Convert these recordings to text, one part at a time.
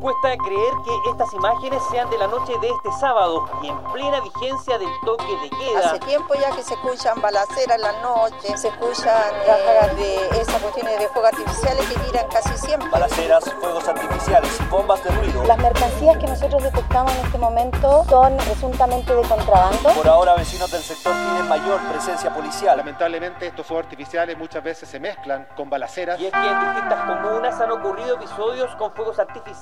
Cuesta creer que estas imágenes sean de la noche de este sábado y en plena vigencia del toque de queda. Hace tiempo ya que se escuchan balaceras en la noche, se escuchan ráfagas de esas cuestiones de fuegos artificiales que tiran casi siempre. Balaceras, fuegos artificiales y bombas de ruido. Las mercancías que nosotros detectamos en este momento son presuntamente de contrabando. Por ahora vecinos del sector piden mayor presencia policial. Lamentablemente estos fuegos artificiales muchas veces se mezclan con balaceras. Y es que en distintas comunas han ocurrido episodios con fuegos artificiales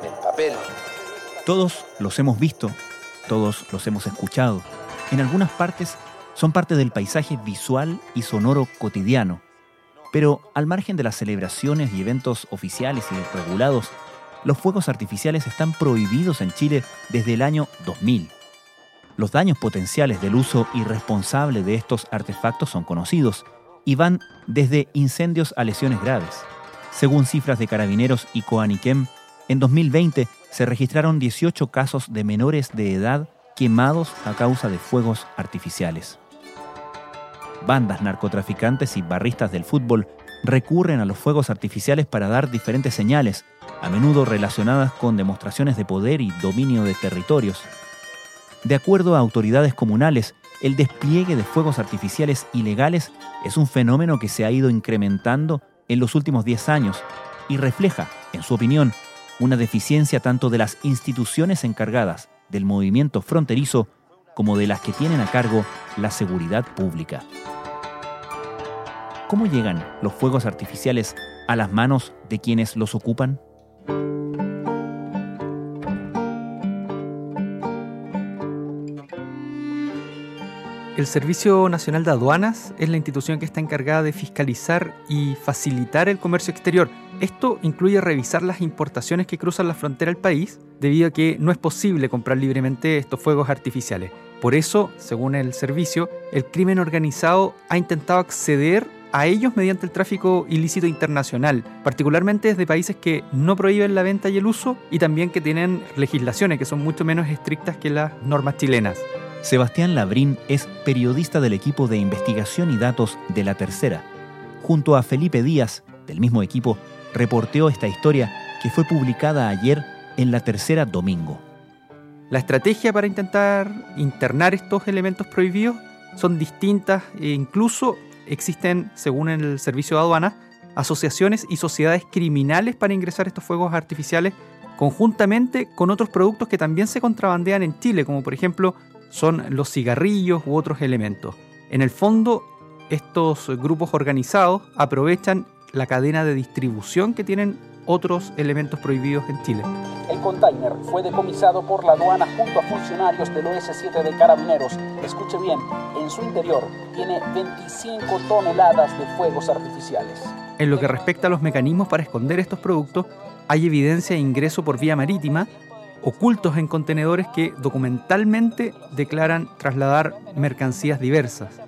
En el papel. Todos los hemos visto, todos los hemos escuchado. En algunas partes son parte del paisaje visual y sonoro cotidiano. Pero al margen de las celebraciones y eventos oficiales y regulados, los fuegos artificiales están prohibidos en Chile desde el año 2000. Los daños potenciales del uso irresponsable de estos artefactos son conocidos y van desde incendios a lesiones graves. Según cifras de carabineros y Coaniquem, en 2020 se registraron 18 casos de menores de edad quemados a causa de fuegos artificiales. Bandas narcotraficantes y barristas del fútbol recurren a los fuegos artificiales para dar diferentes señales, a menudo relacionadas con demostraciones de poder y dominio de territorios. De acuerdo a autoridades comunales, el despliegue de fuegos artificiales ilegales es un fenómeno que se ha ido incrementando en los últimos 10 años y refleja, en su opinión, una deficiencia tanto de las instituciones encargadas del movimiento fronterizo como de las que tienen a cargo la seguridad pública. ¿Cómo llegan los fuegos artificiales a las manos de quienes los ocupan? El Servicio Nacional de Aduanas es la institución que está encargada de fiscalizar y facilitar el comercio exterior. Esto incluye revisar las importaciones que cruzan la frontera del país, debido a que no es posible comprar libremente estos fuegos artificiales. Por eso, según el servicio, el crimen organizado ha intentado acceder a ellos mediante el tráfico ilícito internacional, particularmente desde países que no prohíben la venta y el uso y también que tienen legislaciones que son mucho menos estrictas que las normas chilenas. Sebastián Labrín es periodista del equipo de investigación y datos de La Tercera. Junto a Felipe Díaz, del mismo equipo, reporteó esta historia que fue publicada ayer en La Tercera Domingo. La estrategia para intentar internar estos elementos prohibidos son distintas e incluso existen, según el Servicio de Aduanas, asociaciones y sociedades criminales para ingresar estos fuegos artificiales conjuntamente con otros productos que también se contrabandean en Chile, como por ejemplo son los cigarrillos u otros elementos. En el fondo, estos grupos organizados aprovechan la cadena de distribución que tienen otros elementos prohibidos en Chile. El container fue decomisado por la aduana junto a funcionarios del OS7 de Carabineros. Escuche bien, en su interior tiene 25 toneladas de fuegos artificiales. En lo que respecta a los mecanismos para esconder estos productos, hay evidencia de ingreso por vía marítima, ocultos en contenedores que documentalmente declaran trasladar mercancías diversas.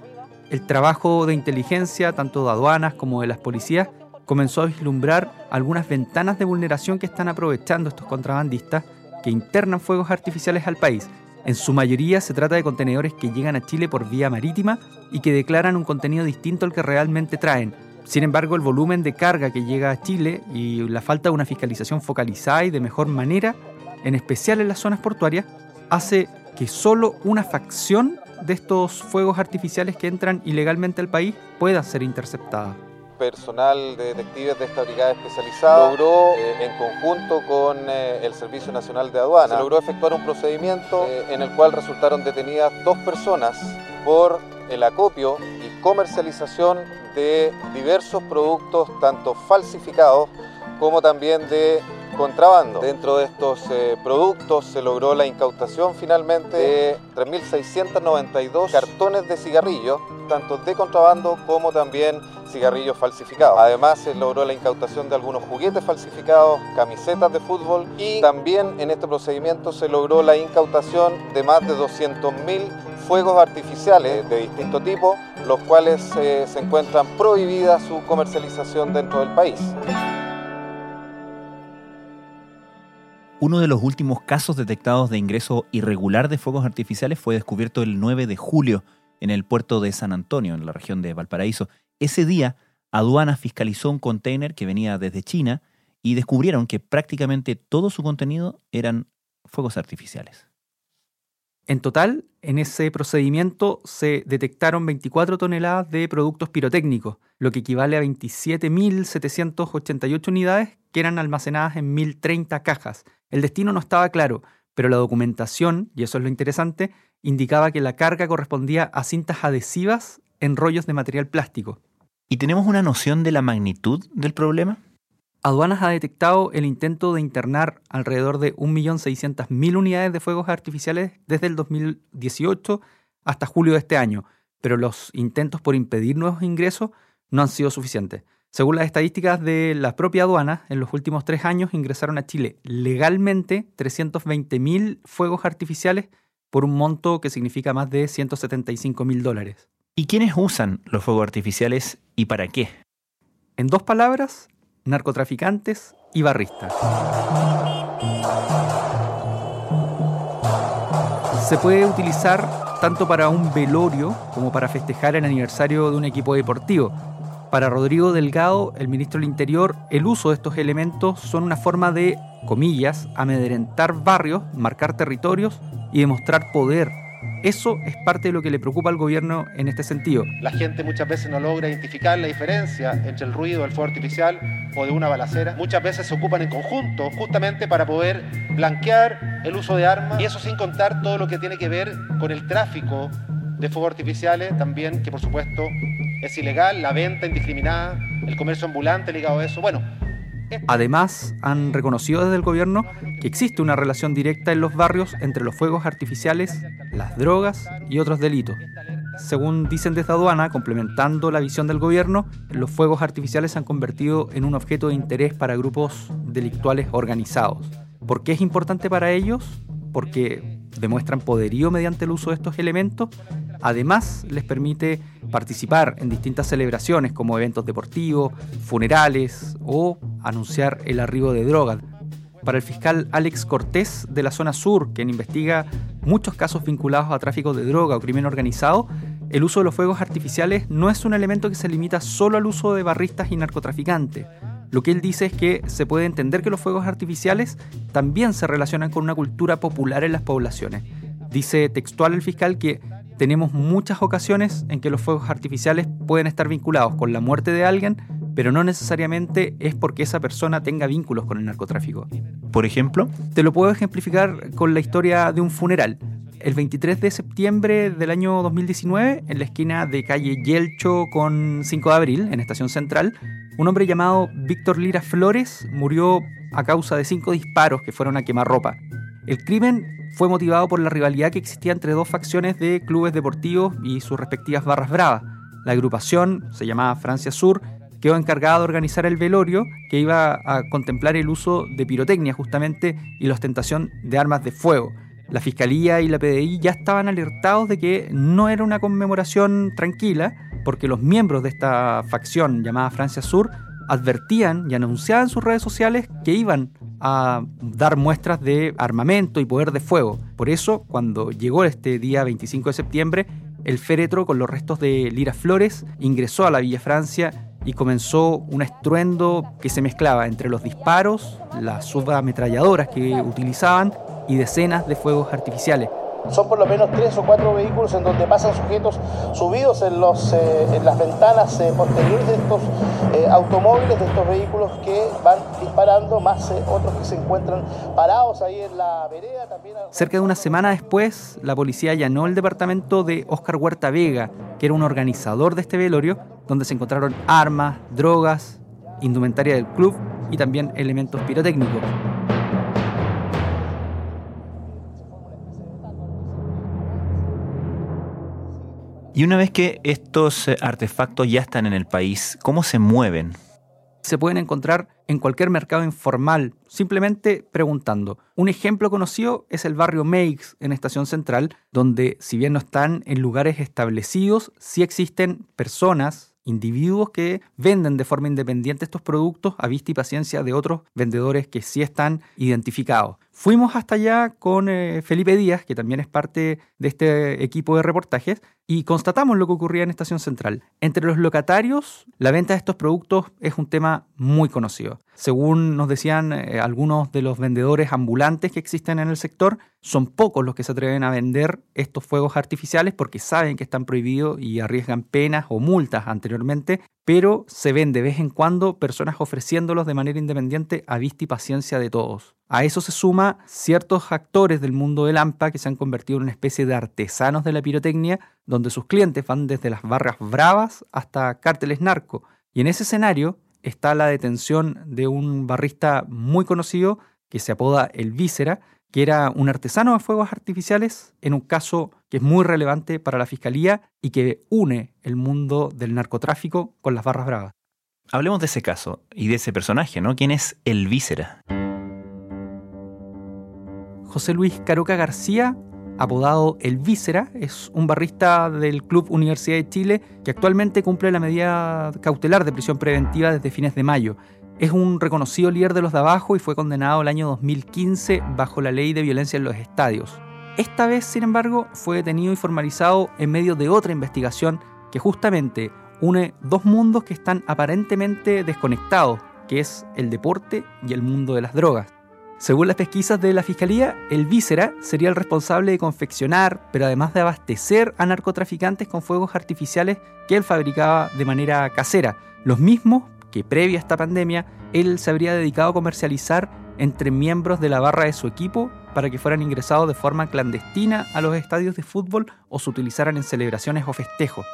El trabajo de inteligencia, tanto de aduanas como de las policías, comenzó a vislumbrar algunas ventanas de vulneración que están aprovechando estos contrabandistas que internan fuegos artificiales al país. En su mayoría se trata de contenedores que llegan a Chile por vía marítima y que declaran un contenido distinto al que realmente traen. Sin embargo, el volumen de carga que llega a Chile y la falta de una fiscalización focalizada y de mejor manera, en especial en las zonas portuarias, hace que solo una facción de estos fuegos artificiales que entran ilegalmente al país pueda ser interceptada. Personal de detectives de esta brigada especializada logró, eh, en conjunto con eh, el Servicio Nacional de Aduana, se logró efectuar un procedimiento eh, en el cual resultaron detenidas dos personas por el acopio y comercialización de diversos productos, tanto falsificados como también de contrabando. Dentro de estos eh, productos se logró la incautación finalmente de 3.692 cartones de cigarrillos, tanto de contrabando como también cigarrillos falsificados. Además se logró la incautación de algunos juguetes falsificados, camisetas de fútbol y también en este procedimiento se logró la incautación de más de 200.000 fuegos artificiales de distinto tipo, los cuales eh, se encuentran prohibida su comercialización dentro del país. Uno de los últimos casos detectados de ingreso irregular de fuegos artificiales fue descubierto el 9 de julio en el puerto de San Antonio, en la región de Valparaíso. Ese día, aduana fiscalizó un container que venía desde China y descubrieron que prácticamente todo su contenido eran fuegos artificiales. En total, en ese procedimiento se detectaron 24 toneladas de productos pirotécnicos, lo que equivale a 27.788 unidades que eran almacenadas en 1.030 cajas. El destino no estaba claro, pero la documentación, y eso es lo interesante, indicaba que la carga correspondía a cintas adhesivas en rollos de material plástico. ¿Y tenemos una noción de la magnitud del problema? Aduanas ha detectado el intento de internar alrededor de 1.600.000 unidades de fuegos artificiales desde el 2018 hasta julio de este año, pero los intentos por impedir nuevos ingresos no han sido suficientes. Según las estadísticas de la propia aduana, en los últimos tres años ingresaron a Chile legalmente 320.000 fuegos artificiales por un monto que significa más de 175.000 dólares. ¿Y quiénes usan los fuegos artificiales y para qué? En dos palabras, narcotraficantes y barristas. Se puede utilizar tanto para un velorio como para festejar el aniversario de un equipo deportivo. Para Rodrigo Delgado, el ministro del Interior, el uso de estos elementos son una forma de, comillas, amedrentar barrios, marcar territorios y demostrar poder eso es parte de lo que le preocupa al gobierno en este sentido. La gente muchas veces no logra identificar la diferencia entre el ruido del fuego artificial o de una balacera. Muchas veces se ocupan en conjunto justamente para poder blanquear el uso de armas y eso sin contar todo lo que tiene que ver con el tráfico de fuegos artificiales también, que por supuesto es ilegal, la venta indiscriminada, el comercio ambulante ligado a eso. Bueno, Además, han reconocido desde el gobierno que existe una relación directa en los barrios entre los fuegos artificiales, las drogas y otros delitos. Según dicen desde aduana, complementando la visión del gobierno, los fuegos artificiales se han convertido en un objeto de interés para grupos delictuales organizados. ¿Por qué es importante para ellos? Porque demuestran poderío mediante el uso de estos elementos. Además, les permite participar en distintas celebraciones como eventos deportivos, funerales o anunciar el arribo de drogas. Para el fiscal Alex Cortés de la zona sur, quien investiga muchos casos vinculados a tráfico de droga o crimen organizado, el uso de los fuegos artificiales no es un elemento que se limita solo al uso de barristas y narcotraficantes. Lo que él dice es que se puede entender que los fuegos artificiales también se relacionan con una cultura popular en las poblaciones. Dice textual el fiscal que tenemos muchas ocasiones en que los fuegos artificiales pueden estar vinculados con la muerte de alguien, pero no necesariamente es porque esa persona tenga vínculos con el narcotráfico. Por ejemplo, te lo puedo ejemplificar con la historia de un funeral. El 23 de septiembre del año 2019, en la esquina de calle Yelcho con 5 de abril, en Estación Central, un hombre llamado Víctor Lira Flores murió a causa de cinco disparos que fueron a quemar ropa. El crimen fue motivado por la rivalidad que existía entre dos facciones de clubes deportivos y sus respectivas barras bravas. La agrupación, se llamaba Francia Sur, quedó encargada de organizar el velorio que iba a contemplar el uso de pirotecnia justamente y la ostentación de armas de fuego. La Fiscalía y la PDI ya estaban alertados de que no era una conmemoración tranquila porque los miembros de esta facción llamada Francia Sur advertían y anunciaban en sus redes sociales que iban a dar muestras de armamento y poder de fuego. Por eso, cuando llegó este día 25 de septiembre, el féretro con los restos de Lira Flores ingresó a la Villa Francia y comenzó un estruendo que se mezclaba entre los disparos, las subametralladoras que utilizaban y decenas de fuegos artificiales. Son por lo menos tres o cuatro vehículos en donde pasan sujetos subidos en, los, eh, en las ventanas eh, posteriores de estos eh, automóviles, de estos vehículos que van disparando, más otros que se encuentran parados ahí en la vereda. También... Cerca de una semana después, la policía allanó el departamento de Oscar Huerta Vega, que era un organizador de este velorio, donde se encontraron armas, drogas, indumentaria del club y también elementos pirotécnicos. Y una vez que estos eh, artefactos ya están en el país, ¿cómo se mueven? Se pueden encontrar en cualquier mercado informal, simplemente preguntando. Un ejemplo conocido es el barrio Meix en Estación Central, donde si bien no están en lugares establecidos, sí existen personas, individuos que venden de forma independiente estos productos a vista y paciencia de otros vendedores que sí están identificados. Fuimos hasta allá con eh, Felipe Díaz, que también es parte de este equipo de reportajes, y constatamos lo que ocurría en Estación Central. Entre los locatarios, la venta de estos productos es un tema muy conocido. Según nos decían eh, algunos de los vendedores ambulantes que existen en el sector, son pocos los que se atreven a vender estos fuegos artificiales porque saben que están prohibidos y arriesgan penas o multas anteriormente, pero se ven de vez en cuando personas ofreciéndolos de manera independiente a vista y paciencia de todos. A eso se suma ciertos actores del mundo del AMPA que se han convertido en una especie de artesanos de la pirotecnia, donde sus clientes van desde las barras bravas hasta cárteles narco. Y en ese escenario está la detención de un barrista muy conocido que se apoda El Víscera, que era un artesano de fuegos artificiales en un caso que es muy relevante para la Fiscalía y que une el mundo del narcotráfico con las barras bravas. Hablemos de ese caso y de ese personaje, ¿no? ¿Quién es el Víscera? José Luis Caroca García, apodado El Víscera, es un barrista del Club Universidad de Chile que actualmente cumple la medida cautelar de prisión preventiva desde fines de mayo. Es un reconocido líder de los de abajo y fue condenado el año 2015 bajo la ley de violencia en los estadios. Esta vez, sin embargo, fue detenido y formalizado en medio de otra investigación que justamente une dos mundos que están aparentemente desconectados, que es el deporte y el mundo de las drogas. Según las pesquisas de la Fiscalía, el Víscera sería el responsable de confeccionar, pero además de abastecer a narcotraficantes con fuegos artificiales que él fabricaba de manera casera, los mismos que previa a esta pandemia él se habría dedicado a comercializar entre miembros de la barra de su equipo para que fueran ingresados de forma clandestina a los estadios de fútbol o se utilizaran en celebraciones o festejos.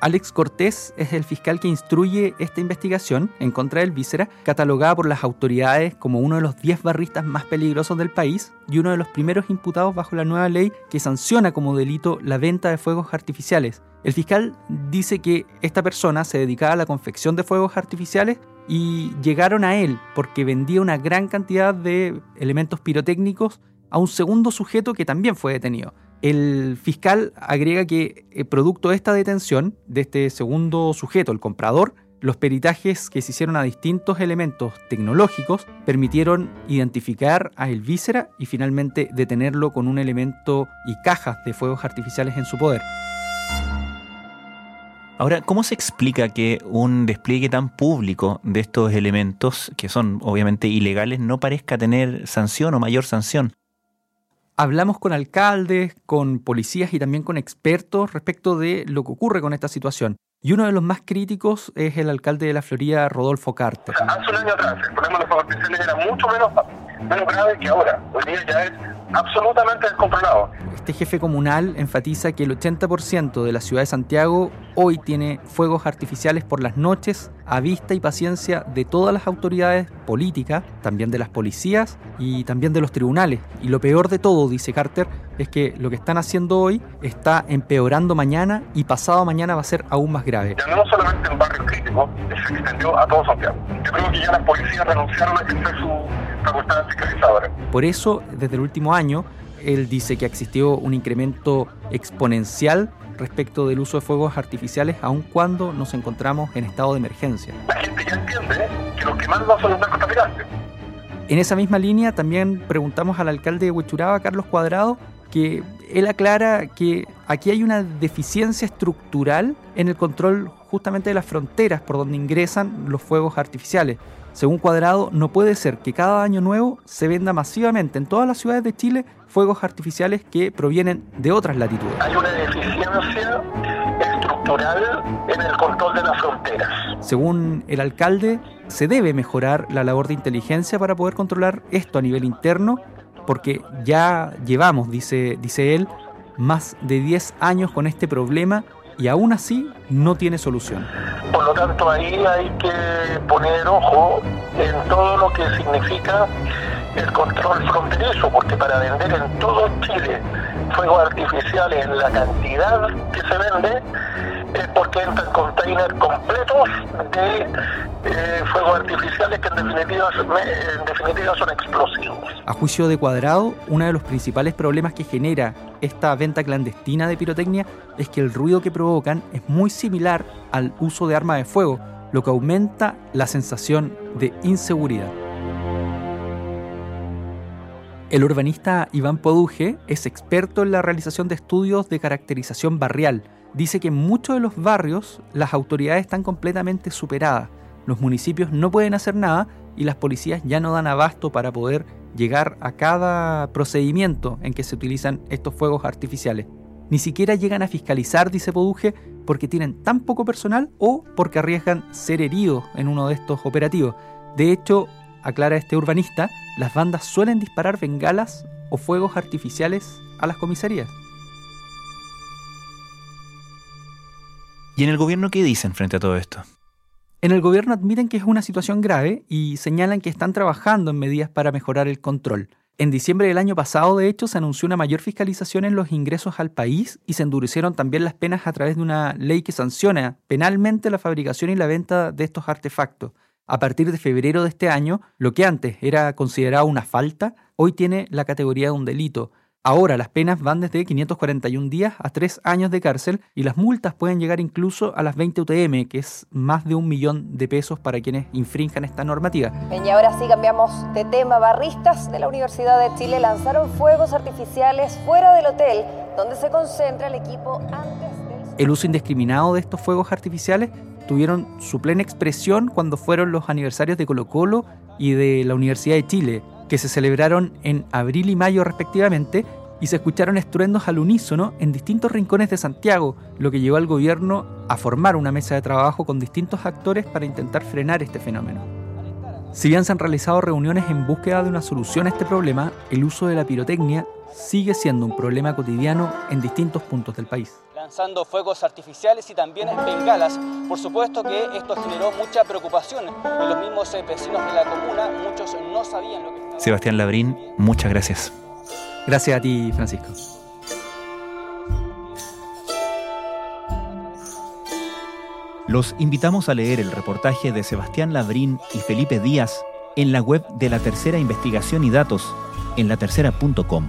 Alex Cortés es el fiscal que instruye esta investigación en contra del Víscera, catalogada por las autoridades como uno de los 10 barristas más peligrosos del país y uno de los primeros imputados bajo la nueva ley que sanciona como delito la venta de fuegos artificiales. El fiscal dice que esta persona se dedicaba a la confección de fuegos artificiales y llegaron a él porque vendía una gran cantidad de elementos pirotécnicos a un segundo sujeto que también fue detenido. El fiscal agrega que, eh, producto de esta detención de este segundo sujeto, el comprador, los peritajes que se hicieron a distintos elementos tecnológicos permitieron identificar a el y finalmente detenerlo con un elemento y cajas de fuegos artificiales en su poder. Ahora, ¿cómo se explica que un despliegue tan público de estos elementos, que son obviamente ilegales, no parezca tener sanción o mayor sanción? Hablamos con alcaldes, con policías y también con expertos respecto de lo que ocurre con esta situación. Y uno de los más críticos es el alcalde de la Florida, Rodolfo Carter. hace un año atrás el problema de los era mucho menos, menos grave que ahora. Hoy día ya es absolutamente descontrolado. Este jefe comunal enfatiza que el 80% de la ciudad de Santiago hoy tiene fuegos artificiales por las noches a vista y paciencia de todas las autoridades políticas, también de las policías y también de los tribunales. Y lo peor de todo, dice Carter, es que lo que están haciendo hoy está empeorando mañana y pasado mañana va a ser aún más grave. Ya no solamente en barrios críticos, se extendió a todo Santiago. Yo creo que ya las policías renunciaron a ejercer su. Por eso, desde el último año, él dice que existió un incremento exponencial respecto del uso de fuegos artificiales, aun cuando nos encontramos en estado de emergencia. La gente ya entiende que los que mandan son los narcotraficantes. En esa misma línea también preguntamos al alcalde de Huechuraba, Carlos Cuadrado, que él aclara que aquí hay una deficiencia estructural en el control justamente de las fronteras por donde ingresan los fuegos artificiales. Según Cuadrado, no puede ser que cada año nuevo se venda masivamente en todas las ciudades de Chile fuegos artificiales que provienen de otras latitudes. Hay una deficiencia estructural en el control de las fronteras. Según el alcalde, se debe mejorar la labor de inteligencia para poder controlar esto a nivel interno, porque ya llevamos, dice, dice él, más de 10 años con este problema y aún así no tiene solución. Por lo tanto, ahí hay que poner ojo en todo lo que significa el control fronterizo, porque para vender en todo Chile fuegos artificiales en la cantidad que se vende es porque entran containers completos de eh, fuegos artificiales que en definitiva, en definitiva son explosivos. A juicio de Cuadrado, uno de los principales problemas que genera esta venta clandestina de pirotecnia es que el ruido que provocan es muy similar al uso de armas de fuego, lo que aumenta la sensación de inseguridad. El urbanista Iván Poduje es experto en la realización de estudios de caracterización barrial. Dice que en muchos de los barrios las autoridades están completamente superadas. Los municipios no pueden hacer nada y las policías ya no dan abasto para poder llegar a cada procedimiento en que se utilizan estos fuegos artificiales. Ni siquiera llegan a fiscalizar, dice Poduje, porque tienen tan poco personal o porque arriesgan ser heridos en uno de estos operativos. De hecho, aclara este urbanista, las bandas suelen disparar bengalas o fuegos artificiales a las comisarías. ¿Y en el gobierno qué dicen frente a todo esto? En el gobierno admiten que es una situación grave y señalan que están trabajando en medidas para mejorar el control. En diciembre del año pasado, de hecho, se anunció una mayor fiscalización en los ingresos al país y se endurecieron también las penas a través de una ley que sanciona penalmente la fabricación y la venta de estos artefactos. A partir de febrero de este año, lo que antes era considerado una falta, hoy tiene la categoría de un delito. Ahora las penas van desde 541 días a 3 años de cárcel y las multas pueden llegar incluso a las 20 UTM, que es más de un millón de pesos para quienes infrinjan esta normativa. y ahora sí cambiamos de tema. Barristas de la Universidad de Chile lanzaron fuegos artificiales fuera del hotel donde se concentra el equipo antes del... El uso indiscriminado de estos fuegos artificiales tuvieron su plena expresión cuando fueron los aniversarios de Colo Colo y de la Universidad de Chile, que se celebraron en abril y mayo respectivamente, y se escucharon estruendos al unísono en distintos rincones de Santiago, lo que llevó al gobierno a formar una mesa de trabajo con distintos actores para intentar frenar este fenómeno. Si bien se han realizado reuniones en búsqueda de una solución a este problema, el uso de la pirotecnia sigue siendo un problema cotidiano en distintos puntos del país lanzando fuegos artificiales y también bengalas. Por supuesto que esto generó mucha preocupación en los mismos eh, vecinos de la comuna, muchos no sabían lo que estaba... Sebastián Labrín, muchas gracias. Gracias a ti, Francisco. Los invitamos a leer el reportaje de Sebastián Labrín y Felipe Díaz en la web de la Tercera Investigación y Datos en latercera.com.